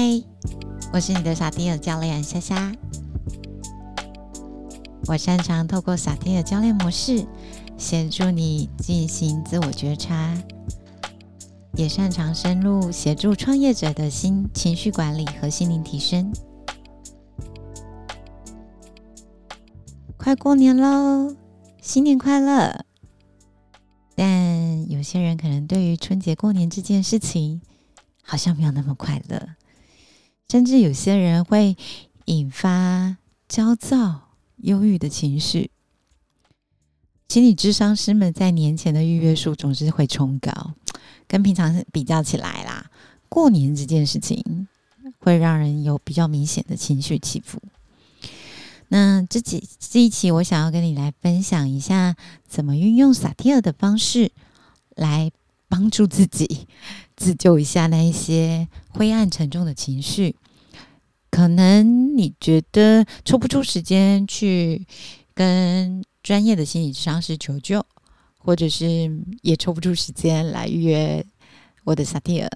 嗨，我是你的萨提尔教练虾虾。我擅长透过萨提尔教练模式，协助你进行自我觉察，也擅长深入协助创业者的心情绪管理和心灵提升。快过年喽，新年快乐！但有些人可能对于春节过年这件事情，好像没有那么快乐。甚至有些人会引发焦躁、忧郁的情绪。心理智商师们在年前的预约数总是会冲高，跟平常比较起来啦，过年这件事情会让人有比较明显的情绪起伏。那这几这一期，我想要跟你来分享一下，怎么运用萨提尔的方式来帮助自己。自救一下那一些灰暗沉重的情绪，可能你觉得抽不出时间去跟专业的心理商师求救，或者是也抽不出时间来预约我的萨蒂尔，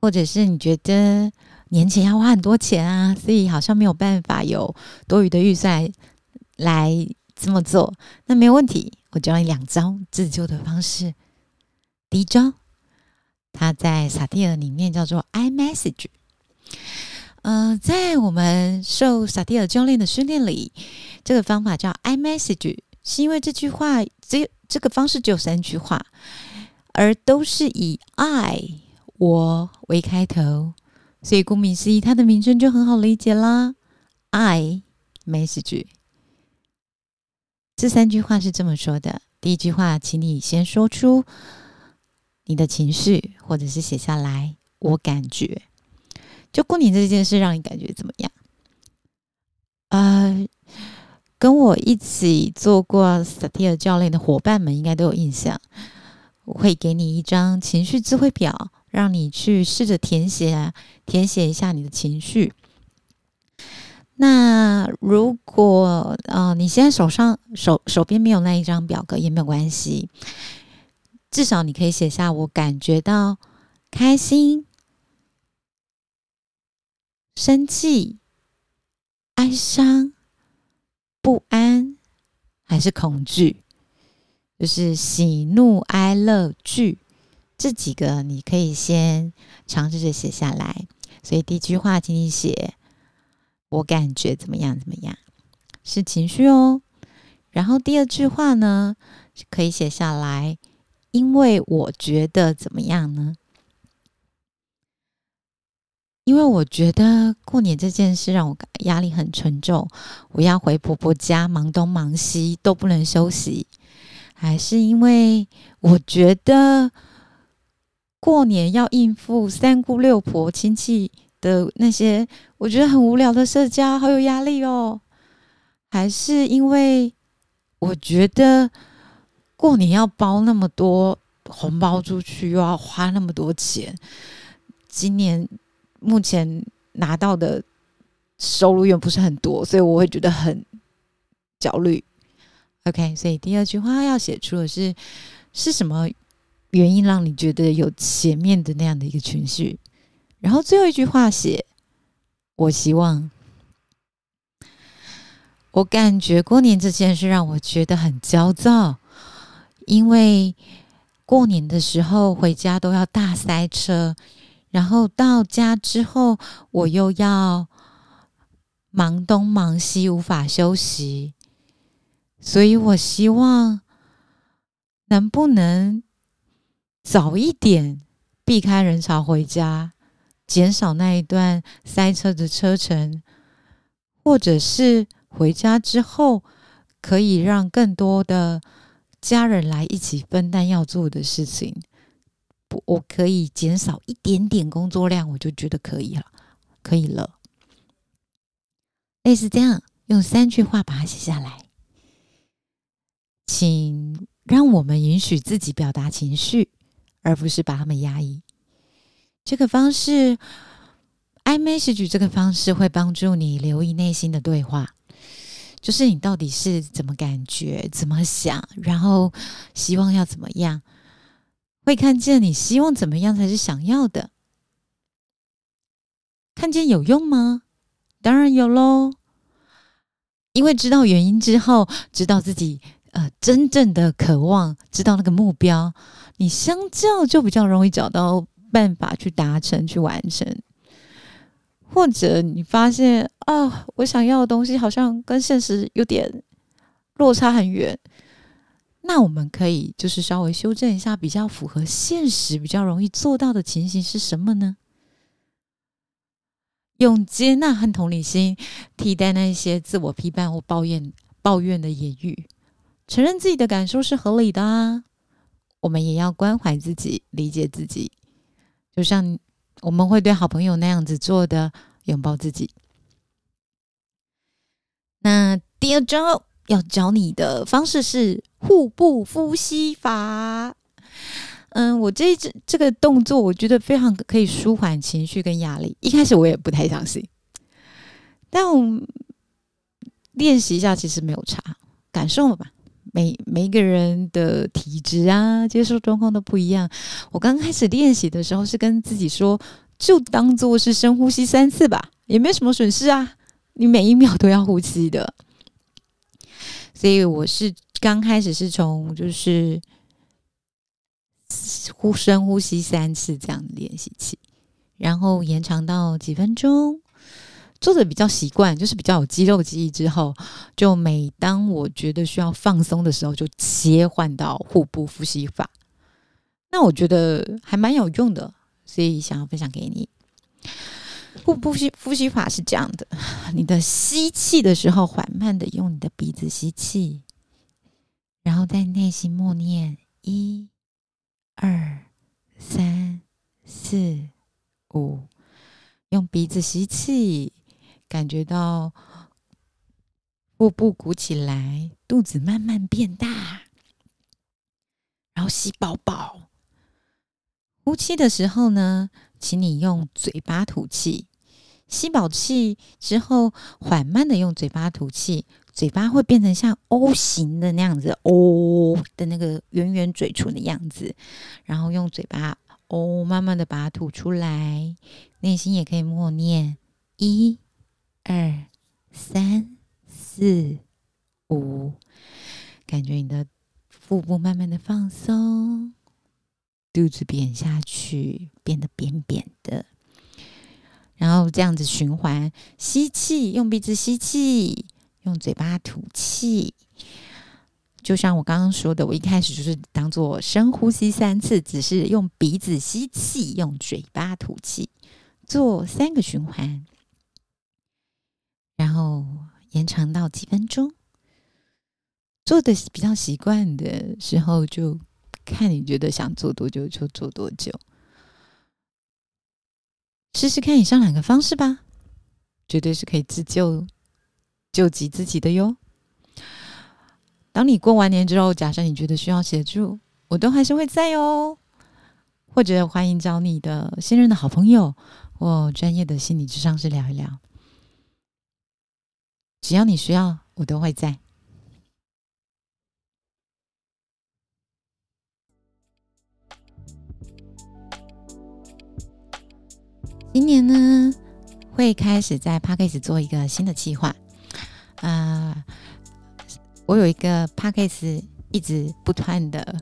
或者是你觉得年前要花很多钱啊，所以好像没有办法有多余的预算来这么做，那没有问题，我教你两招自救的方式。第一招。它在萨提尔里面叫做 i message。呃，在我们受萨提尔教练的训练里，这个方法叫 i message，是因为这句话只有这个方式只有三句话，而都是以 I 我为开头，所以顾名思义，它的名称就很好理解啦。I message。这三句话是这么说的：第一句话，请你先说出。你的情绪，或者是写下来，我感觉，就过年这件事，让你感觉怎么样？呃，跟我一起做过萨提尔教练的伙伴们，应该都有印象。我会给你一张情绪智慧表，让你去试着填写，填写一下你的情绪。那如果呃，你现在手上手手边没有那一张表格，也没有关系。至少你可以写下我感觉到开心、生气、哀伤、不安，还是恐惧，就是喜怒哀乐惧这几个，你可以先尝试着写下来。所以第一句话，请你写我感觉怎么样怎么样，是情绪哦。然后第二句话呢，可以写下来。因为我觉得怎么样呢？因为我觉得过年这件事让我压力很沉重，我要回婆婆家忙东忙西都不能休息，还是因为我觉得过年要应付三姑六婆亲戚的那些，我觉得很无聊的社交，好有压力哦。还是因为我觉得。过年要包那么多红包出去，又要花那么多钱，今年目前拿到的收入又不是很多，所以我会觉得很焦虑。OK，所以第二句话要写出的是是什么原因让你觉得有前面的那样的一个情绪，然后最后一句话写我希望，我感觉过年这件事让我觉得很焦躁。因为过年的时候回家都要大塞车，然后到家之后我又要忙东忙西，无法休息，所以我希望能不能早一点避开人潮回家，减少那一段塞车的车程，或者是回家之后可以让更多的。家人来一起分担要做的事情，我我可以减少一点点工作量，我就觉得可以了，可以了。类似这样，用三句话把它写下来，请让我们允许自己表达情绪，而不是把他们压抑。这个方式，I message 这个方式会帮助你留意内心的对话。就是你到底是怎么感觉、怎么想，然后希望要怎么样，会看见你希望怎么样才是想要的。看见有用吗？当然有喽。因为知道原因之后，知道自己呃真正的渴望，知道那个目标，你相较就比较容易找到办法去达成、去完成。或者你发现啊，我想要的东西好像跟现实有点落差很远，那我们可以就是稍微修正一下，比较符合现实、比较容易做到的情形是什么呢？用接纳和同理心替代那些自我批判或抱怨、抱怨的言语，承认自己的感受是合理的啊。我们也要关怀自己，理解自己，就像我们会对好朋友那样子做的，拥抱自己。那第二招要教你的方式是腹部呼吸法。嗯，我这这这个动作，我觉得非常可以舒缓情绪跟压力。一开始我也不太相信，但我练习一下，其实没有差，感受了吧。每每一个人的体质啊，接受状况都不一样。我刚开始练习的时候，是跟自己说，就当做是深呼吸三次吧，也没什么损失啊。你每一秒都要呼吸的，所以我是刚开始是从就是。呼深呼吸三次这样的练习器，然后延长到几分钟，做的比较习惯，就是比较有肌肉记忆之后，就每当我觉得需要放松的时候，就切换到腹部呼吸法。那我觉得还蛮有用的，所以想要分享给你。腹部吸呼吸法是这样的：你的吸气的时候，缓慢的用你的鼻子吸气，然后在内心默念一。二、三、四、五，用鼻子吸气，感觉到腹部鼓起来，肚子慢慢变大，然后吸饱饱。呼气的时候呢，请你用嘴巴吐气。吸饱气之后，缓慢的用嘴巴吐气。嘴巴会变成像 O 型的那样子，O 的那个圆圆嘴唇的样子，然后用嘴巴 O 慢慢的把它吐出来，内心也可以默念一、二、三、四、五，感觉你的腹部慢慢的放松，肚子扁下去，变得扁扁的，然后这样子循环，吸气，用鼻子吸气。用嘴巴吐气，就像我刚刚说的，我一开始就是当做深呼吸三次，只是用鼻子吸气，用嘴巴吐气，做三个循环，长到几分钟。做的比较习惯的时候，就看你觉得想做多久就做多久，试试看以上两个方式吧，绝对是可以自救。救急自己的哟。当你过完年之后，假设你觉得需要协助，我都还是会在哦。或者欢迎找你的信任的好朋友或专业的心理智商师聊一聊。只要你需要，我都会在。今年呢，会开始在 p a c k a g e 做一个新的计划。啊，我有一个 p a c k a g e 一直不断的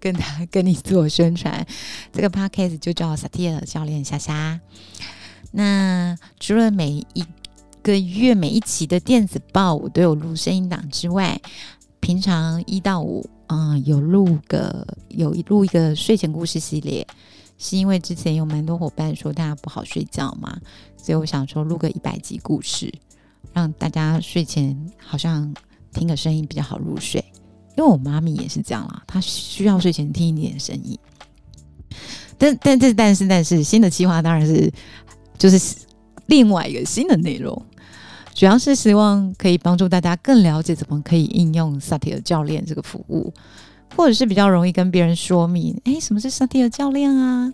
跟他跟你做宣传，这个 p a c k a g e 就叫萨提尔教练虾虾。那除了每一个月每一期的电子报我都有录声音档之外，平常一到五，嗯，有录个有录一个睡前故事系列，是因为之前有蛮多伙伴说大家不好睡觉嘛，所以我想说录个一百集故事。让大家睡前好像听个声音比较好入睡，因为我妈咪也是这样啦，她需要睡前听一点声音。但但这但是但是新的计划当然是就是另外一个新的内容，主要是希望可以帮助大家更了解怎么可以应用萨提尔教练这个服务，或者是比较容易跟别人说明，哎，什么是萨提尔教练啊？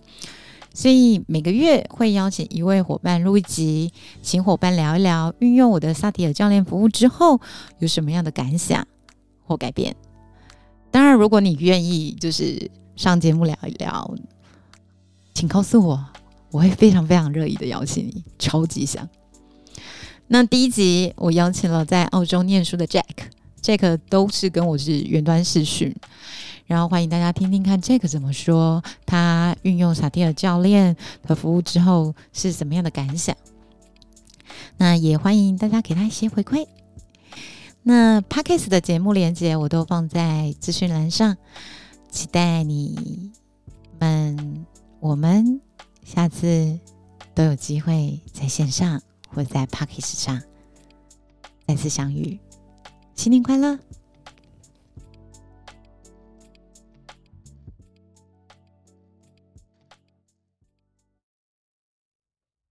所以每个月会邀请一位伙伴录一集，请伙伴聊一聊运用我的萨提尔教练服务之后有什么样的感想或改变。当然，如果你愿意就是上节目聊一聊，请告诉我，我会非常非常乐意的邀请你，超级想。那第一集我邀请了在澳洲念书的 Jack，Jack 都是跟我是远端视讯，然后欢迎大家听听看 Jack 怎么说，他运用萨提尔教练的服务之后是什么样的感想。那也欢迎大家给他一些回馈。那 Parkes 的节目连接我都放在资讯栏上，期待你们我们下次都有机会在线上或在 Parkes 上再次相遇。新年快乐！